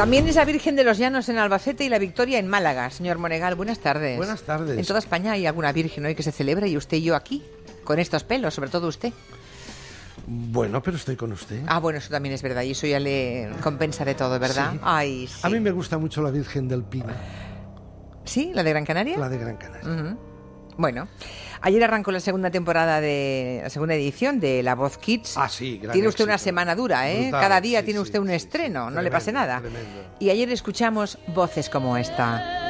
También es la Virgen de los Llanos en Albacete y la Victoria en Málaga. Señor Monegal, buenas tardes. Buenas tardes. En toda España hay alguna Virgen hoy que se celebra y usted y yo aquí, con estos pelos, sobre todo usted. Bueno, pero estoy con usted. Ah, bueno, eso también es verdad y eso ya le compensa de todo, ¿verdad? Sí. Ay, sí. A mí me gusta mucho la Virgen del Pino, ¿Sí? ¿La de Gran Canaria? la de Gran Canaria. Bueno, ayer arrancó la segunda temporada de la segunda edición de La Voz Kids. Ah, sí, gran Tiene usted una semana dura, ¿eh? Brutal, Cada día sí, tiene sí, usted un estreno, no le pase nada. tremendo. Y ayer escuchamos voces como esta.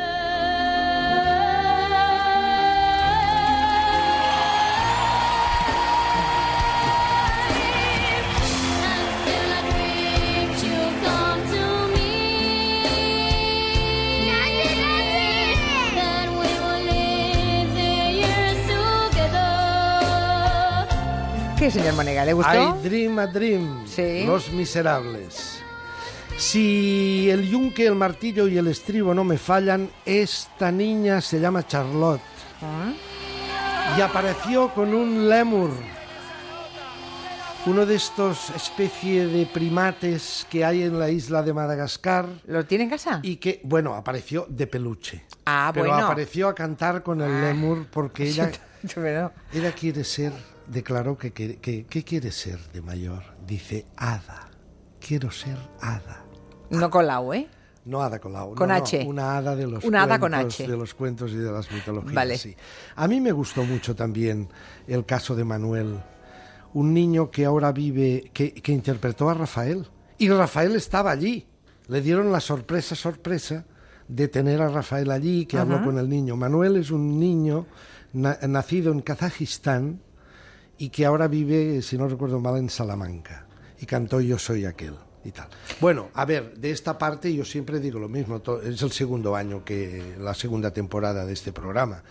¿Qué, señor Monega? ¿Le gustó? I Dream a Dream, Sí. Los Miserables. Si el yunque, el martillo y el estribo no me fallan, esta niña se llama Charlotte ¿Ah? y apareció con un lemur, uno de estos especie de primates que hay en la isla de Madagascar ¿Lo tiene en casa? y que, bueno, apareció de peluche. Ah, pero bueno. apareció a cantar con el lemur porque ella, ella quiere ser, declaró que, que, que- ¿qué quiere ser de mayor. Dice, hada. Quiero ser hada. no colau, ¿eh? No hada Colau. Con no, no, H. una hada de los Una hada con cuentos, H. de los cuentos y de las mitologías. Vale. sí. A mí me gustó mucho también el caso de Manuel, un niño que ahora vive, que, que interpretó a Rafael. Y Rafael estaba allí. Le dieron la sorpresa, sorpresa de tener a Rafael allí, que habló con el niño. Manuel es un niño na- nacido en Kazajistán y que ahora vive, si no recuerdo mal, en Salamanca. Y cantó Yo soy aquel y tal. Bueno, a ver, de esta parte yo siempre digo lo mismo, es el segundo año que la segunda temporada de este programa.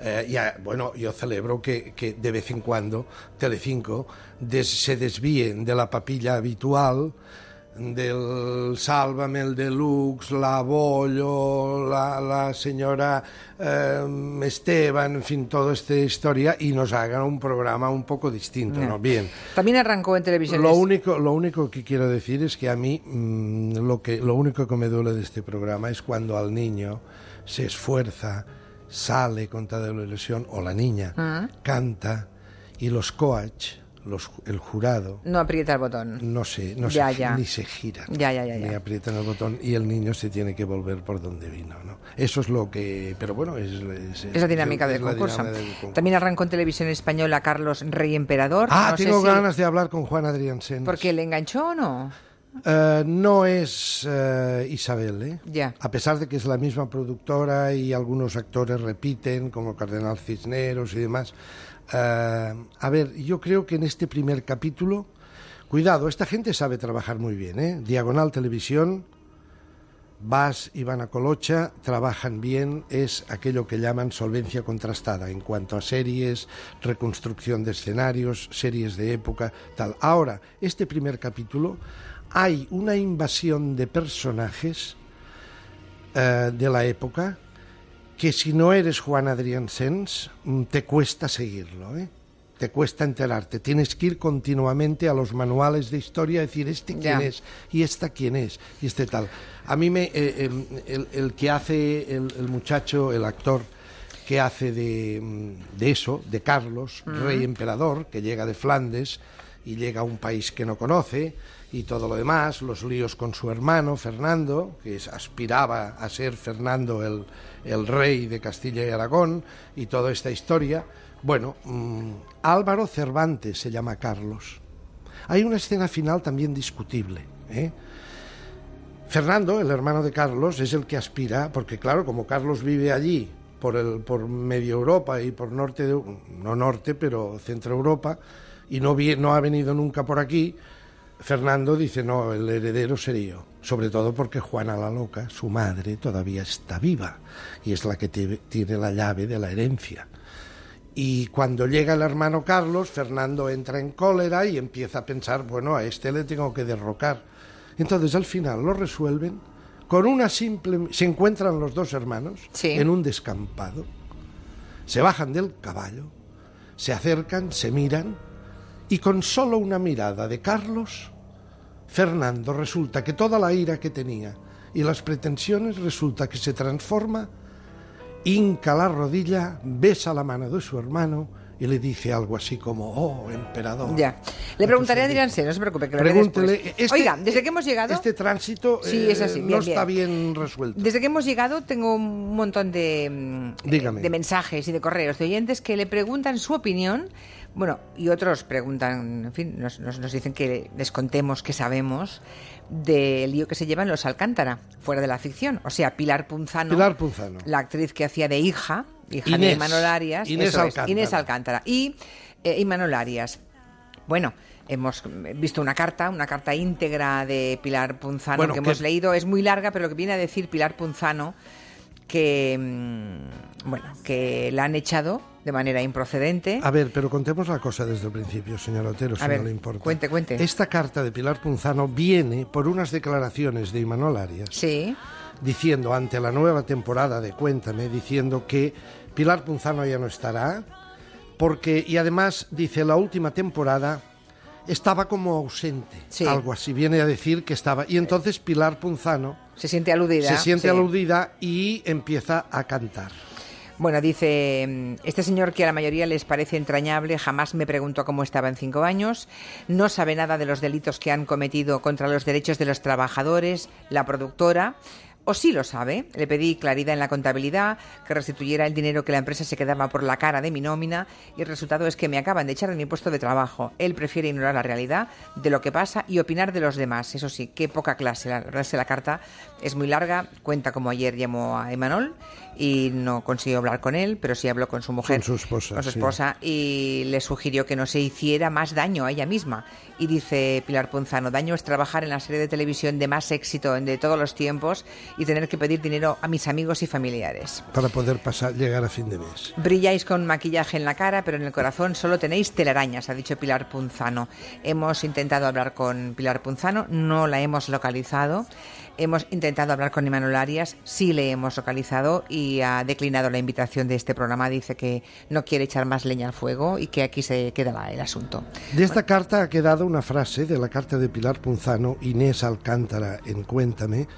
Eh, ya, bueno, yo celebro que, que de vez en cuando Telecinco se desvíen de la papilla habitual del Sálvame, el Deluxe, la Bollo, la, la señora eh, Esteban, en fin, toda esta historia y nos hagan un programa un poco distinto, ¿no? Bien. También arrancó en televisión. Lo único, lo único que quiero decir es que a mí mm, lo, que, lo único que me duele de este programa es cuando al niño se esfuerza, sale con toda la ilusión, o la niña Ah. canta y los coach, los, el jurado, No aprieta el botón. no se, no Ya, se, ya. ni se giran, Ya, ya, ya, ni ya. aprietan el botón y el niño se tiene que volver por donde vino. ¿no? Eso es lo que... Pero bueno, es, es, Es la dinámica es del concurso. dinámica del concurso. También arrancó en televisión española Carlos Rey Emperador. Ah, No sé tengo si- ganas de hablar con Juan Adrián Sens. ¿Porque le enganchó o no? Eh, no es eh, Isabel, ¿eh? Ya. A pesar de que es la misma productora y algunos actores repiten, como Cardenal Cisneros y demás. Eh, a ver, yo creo que en este primer capítulo, cuidado, esta gente sabe trabajar muy bien, ¿eh? Diagonal Televisión, Vas y Colocha trabajan bien, es aquello que llaman solvencia contrastada en cuanto a series, reconstrucción de escenarios, series de época, tal. Ahora, este primer capítulo, hay una invasión de personajes eh, de la época que si no eres Juan Adrián Sens, mm, te cuesta seguirlo, ¿eh? Te cuesta enterarte. Tienes que ir continuamente a los manuales de historia, decir, ¿este quién es? ¿Y esta quién es? Y este tal. A mí me... eh, em, el, el que hace, el, el muchacho, el actor que hace de, mm, de eso, de Carlos, rey emperador, que llega de Flandes y llega a un país que no conoce y todo lo demás, los líos con su hermano Fernando, que aspiraba a ser Fernando el, el rey de Castilla y Aragón y toda esta historia. Bueno, mm, Álvaro Cervantes se llama Carlos. Hay una escena final también discutible. ¿eh? Fernando, el hermano de Carlos, es el que aspira, porque claro, como Carlos vive allí por, el, por medio Europa y por norte, de, no norte, pero centro Europa, y no, vi- no ha venido nunca por aquí, Fernando dice, no, el heredero seré yo. Sobre todo porque Juana la Loca, su madre, todavía está viva y es la que te- tiene la llave de la herencia. Y cuando llega el hermano Carlos, Fernando entra en cólera y empieza a pensar, bueno, a este le tengo que derrocar. Entonces al final lo resuelven con una simple... Se encuentran los dos hermanos Sí. en un descampado, se bajan del caballo, se acercan, se miran y con solo una mirada de Carlos, Fernando resulta que toda la ira que tenía y las pretensiones resulta que se transforma, hinca la rodilla, besa la mano de su hermano y le dice algo así como, oh, emperador. Ya. Le preguntaré a Adrián C, no se preocupe, que lo Pregúntele, este- Oiga, desde que hemos llegado... Este tránsito Sí, eh, es así, no bien, está bien. resuelto. Desde que hemos llegado tengo un montón de, mm, Dígame. de mensajes y de correos de oyentes que le preguntan su opinión. Bueno, y otros preguntan, en fin, nos, nos- nos dicen que les contemos que sabemos del lío que se llevan los Alcántara, fuera de la ficción. O sea, Pilar Punzano, Pilar Punzano. la actriz que hacía de hija, hija de Inés. Imanol Arias, Inés eso es, Alcántara. Inés Alcántara. Y eh, Imanol Arias. Bueno, hemos visto una carta, una carta íntegra de Pilar Punzano Bueno, que que- hemos leído. Es muy larga, pero lo que viene a decir Pilar Punzano que mm, bueno, que la han echado de manera improcedente. A ver, pero contemos la cosa desde el principio, señor Otero, si A ver, no le importa. cuente, cuente. Esta carta de Pilar Punzano viene por unas declaraciones de Imanol Arias, Sí, diciendo ante la nueva temporada de Cuéntame, diciendo que Pilar Punzano ya no estará, porque, y además dice, la última temporada estaba como ausente, Sí. algo así, viene a decir que estaba. Y entonces Pilar Punzano se siente aludida. se siente sí. aludida y empieza a cantar. Bueno, dice, mm, este señor que a la mayoría les parece entrañable jamás me preguntó cómo estaba en cinco años, no sabe nada de los delitos que han cometido contra los derechos de los trabajadores, la productora, o sí lo sabe. Le pedí claridad en la contabilidad, que restituyera el dinero que la empresa se quedaba por la cara de mi nómina y el resultado es que me acaban de echar de mi puesto de trabajo. Él prefiere ignorar la realidad de lo que pasa y opinar de los demás. Eso sí, qué poca clase. La verdad es que la carta es muy larga, cuenta como ayer llamó a Emanol y no consiguió hablar con él, pero sí habló con su mujer. Con su esposa, Con su sí. esposa y le sugirió que no se hiciera más daño a ella misma. Y dice Pilar Punzano, daño es trabajar en la serie de televisión de más éxito de todos los tiempos y tener que pedir dinero a mis amigos y familiares. para poder pasar, llegar a fin de mes. Brilláis con maquillaje en la cara, pero en el corazón solo tenéis telarañas, ha dicho Pilar Punzano. Hemos intentado hablar con Pilar Punzano, no la hemos localizado. Hemos intentado hablar con Imanol Arias, sí le hemos localizado y ha declinado la invitación de este programa. Dice que no quiere echar más leña al fuego y que aquí se queda la- el asunto. De esta carta ha quedado una frase de la carta de Pilar Punzano, Inés Alcántara en Cuéntame,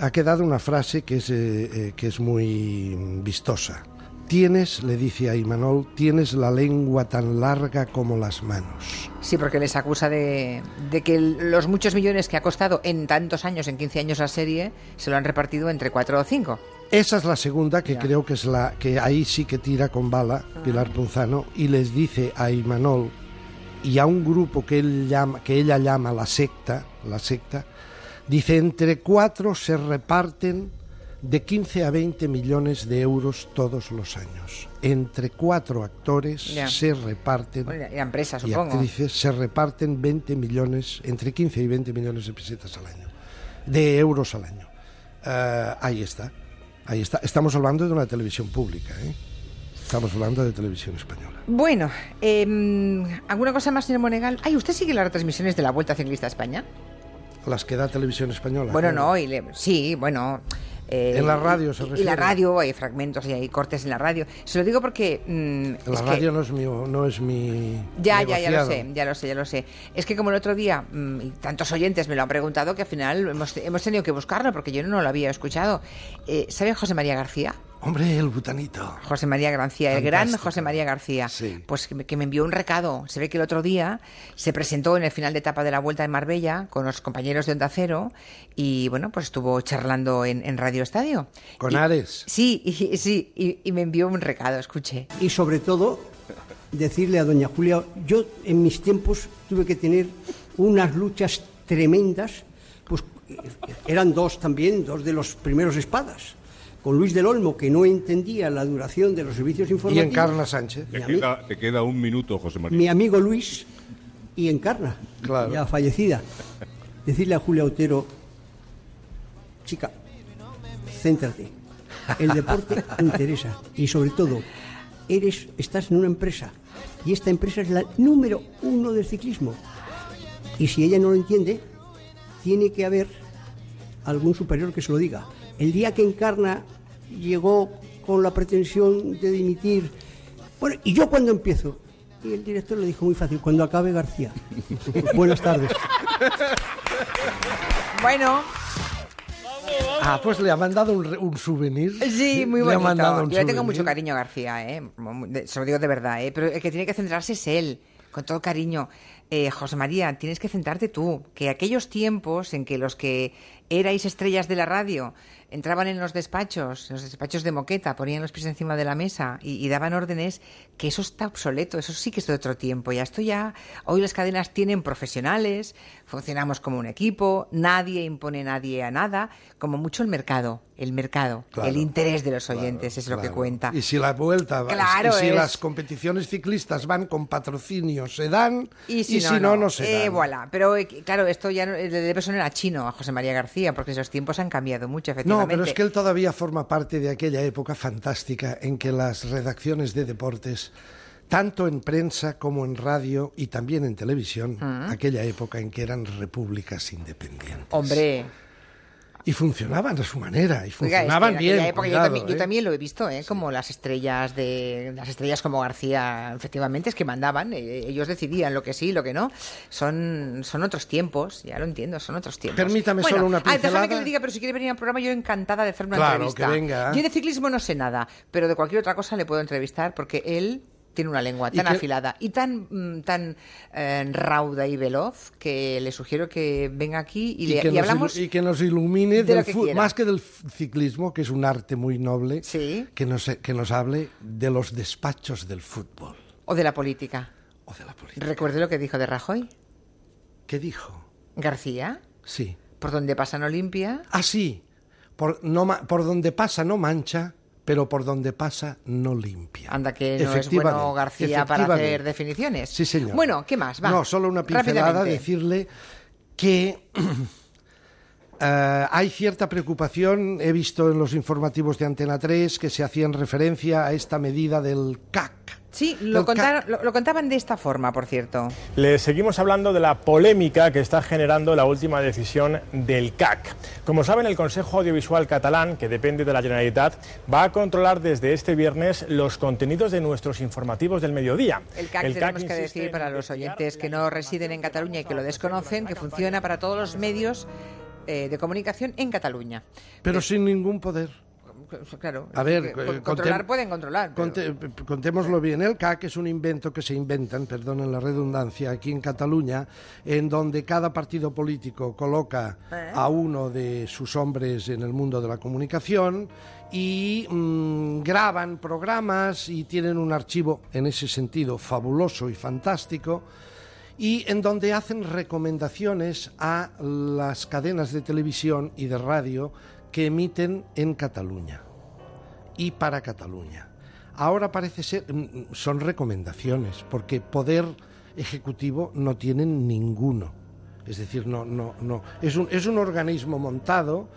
ha quedado una frase que es, eh, eh, que es muy vistosa. Tienes, le dice a Imanol, tienes la lengua tan larga como las manos. Sí, porque les acusa de, de que los muchos millones que ha costado en tantos años, en 15 años la serie, se lo han repartido entre cuatro o cinco. Esa es la segunda que Ya. creo que es la que ahí sí que tira con bala Pilar Punzano y les dice a Imanol y a un grupo que él llama que ella llama la secta, la secta, dice entre cuatro se reparten de 15 a 20 millones de euros todos los años. Entre cuatro actores se reparten y la empresa, y supongo. actrices se reparten 20 millones, entre 15 y 20 millones de pesetas al año, de euros al año. Eh, ahí está, ahí está. Estamos hablando de una televisión pública, ¿eh? Estamos hablando de televisión española. Bueno, em, ¿alguna cosa más, señor Monegal? Ay, ¿usted sigue las retransmisiones de la Vuelta Ciclista a España? Las que da televisión española. Bueno, claro. no, y le- sí, bueno. eh, En la radio se refiere. la radio, hay fragmentos y hay cortes en la radio. Se lo digo porque. mm, La que- radio no es mi, no es mi Ya, ya, ya lo sé, ya lo sé, ya lo sé. Es que como el otro día, mm, y tantos oyentes me lo han preguntado, que al final hemos, hemos tenido que buscarlo porque yo no lo había escuchado. Eh, ¿Sabe José María García? Hombre, el butanito. José María García, el gran. José María García, Sí. pues que me, que me envió un recado. Se ve que el otro día se presentó en el final de etapa de la Vuelta en Marbella con los compañeros de Onda Cero y bueno, pues estuvo charlando en, en Radio Estadio. Con Y- Ares. Sí, y, sí, y, y me envió un recado, escuche. y sobre todo decirle a doña Julia, yo en mis tiempos tuve que tener unas luchas tremendas, pues eran dos también, dos de los primeros espadas, con Luis del Olmo, que no entendía la duración de los servicios Y informativos. Encarna Sánchez. Te queda, te queda un minuto, José María. mi amigo Luis y Encarna, Claro. ya fallecida. Decirle a Julia Otero, chica, céntrate. El deporte interesa y sobre todo, eres, estás en una empresa y esta empresa es la número uno del ciclismo. Y si ella no lo entiende, tiene que haber algún superior que se lo diga. El día que Encarna llegó con la pretensión de dimitir, bueno, ¿y yo cuando empiezo? Y el director le dijo muy fácil, cuando acabe García. Buenas tardes. Bueno, Ah, pues le ha mandado un, souvenir. Sí, muy Le ha bonito. mandado un Yo le tengo souvenir. mucho cariño a García, ¿eh? Se lo digo de verdad, ¿eh? Pero el que tiene que centrarse es él, con todo cariño. Eh, José María, tienes que centrarte tú. Que aquellos tiempos en que los que erais estrellas de la radio entraban en los despachos, en los despachos de moqueta, ponían los pies encima de la mesa y, y daban órdenes, que eso está obsoleto, eso sí que es de otro tiempo. Ya esto ya, hoy las cadenas tienen profesionales, funcionamos como un equipo, nadie impone a nadie a nada, como mucho el mercado, el mercado, Claro, el interés de los oyentes es lo que cuenta. Y si la vuelta, va- Claro, y si es- las competiciones ciclistas van con patrocinio, se dan, Y si, no, no, no, no, se Eh, dan. voilà. Pero eh, claro, esto ya no- le debe sonar a chino, a José María García, porque esos tiempos han cambiado mucho, No, efectivamente. pero es que él todavía forma parte de aquella época fantástica en que las redacciones de deportes, tanto en prensa como en radio y también en televisión, Mm. aquella época en que eran repúblicas independientes. Hombre, Y funcionaban a su manera, y oiga, es que funcionaban en bien. época yo, también, yo ¿eh? también lo he visto, ¿eh? como las estrellas de las estrellas como García, efectivamente, es que mandaban, eh, ellos decidían lo que sí, lo que no. Son, son otros tiempos, ya lo entiendo, son otros tiempos. Permítame Bueno, solo una ah, déjame que pincelada. le diga, pero si quiere venir al programa, yo encantada de hacer una Claro, entrevista. que venga. Yo de ciclismo no sé nada, pero de cualquier otra cosa le puedo entrevistar porque él tiene una lengua Y tan afilada y tan mm, tan eh, rauda y veloz que le sugiero que venga aquí y, le, que y nos hablamos y que nos ilumine de del que más que del ciclismo, que es un arte muy noble, Sí. que, nos, que nos hable de los despachos del fútbol o de la política. o de la política. Recuerde lo que dijo de Rajoy. ¿Qué dijo? García, Sí. por donde pasan Olimpia, Ah, sí. Por, no, por donde pasa no mancha, pero por donde pasa no limpia. anda que no es bueno García para hacer definiciones. Sí, señor. Bueno, ¿qué más? Va. No, solo una pincelada, decirle que eh, hay cierta preocupación, he visto en los informativos de Antena 3 que se hacían referencia a esta medida del CAC. Sí, lo, contaron- lo- lo contaban de esta forma, por cierto. Le seguimos hablando de la polémica que está generando la última decisión del CAC. Como saben, el Consejo Audiovisual Catalán, que depende de la Generalitat, va a controlar desde este viernes los contenidos de nuestros informativos del mediodía. El CAC, tenemos que decir para los oyentes que no residen en Cataluña y que lo desconocen, que funciona para todos los medios eh, de comunicación en Cataluña. Pero sin ningún poder. Claro, A ver, que eh, con- controlar pueden controlar. pero- Conte- p- contémoslo bien, el CAC es un invento que se inventan, perdonen la redundancia, aquí en Cataluña, en donde cada partido político coloca ¿Eh? a uno de sus hombres en el mundo de la comunicación y mm, graban programas y tienen un archivo en ese sentido fabuloso y fantástico y en donde hacen recomendaciones a las cadenas de televisión y de radio que emiten en Cataluña y para Cataluña. Ahora parece ser, mm, son recomendaciones, porque poder ejecutivo no tienen ninguno. Es decir, no, no, no. Es un, es un organismo montado,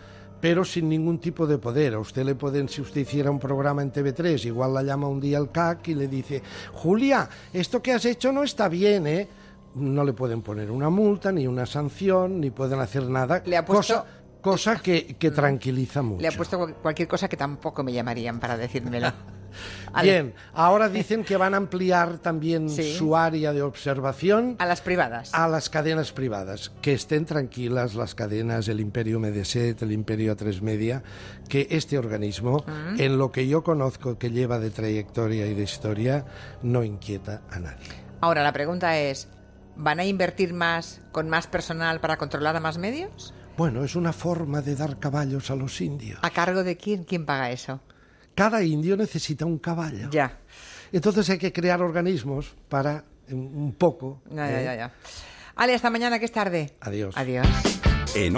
pero sin ningún tipo de poder. A usted le pueden, si usted hiciera un programa en TV3, igual la llama un día al CAC y le dice, Julia, esto que has hecho no está bien, ¿eh? No le pueden poner una multa, ni una sanción, ni pueden hacer nada. Le ha puesto- cosa, cosa que, que tranquiliza mucho. Le ha puesto cual- cualquier cosa que tampoco me llamarían para decírmelo. Ale, Bien, ahora dicen que van a ampliar también Sí. su área de observación A las privadas. a las cadenas privadas. Que estén tranquilas las cadenas, el Imperio Mediaset, el Imperio A3 Media, que este organismo, en lo que yo conozco que lleva de trayectoria y de historia, no inquieta a nadie. Ahora, la pregunta es, ¿van a invertir más con más personal para controlar a más medios? Bueno, es una forma de dar caballos a los indios. ¿A cargo de quién? ¿Quién paga eso? Cada indio necesita un caballo. Ya. Entonces hay que crear organismos para un poco. Ya, ya, eh, ya, ya. Ale, hasta mañana, que es tarde. Adiós. Adiós. En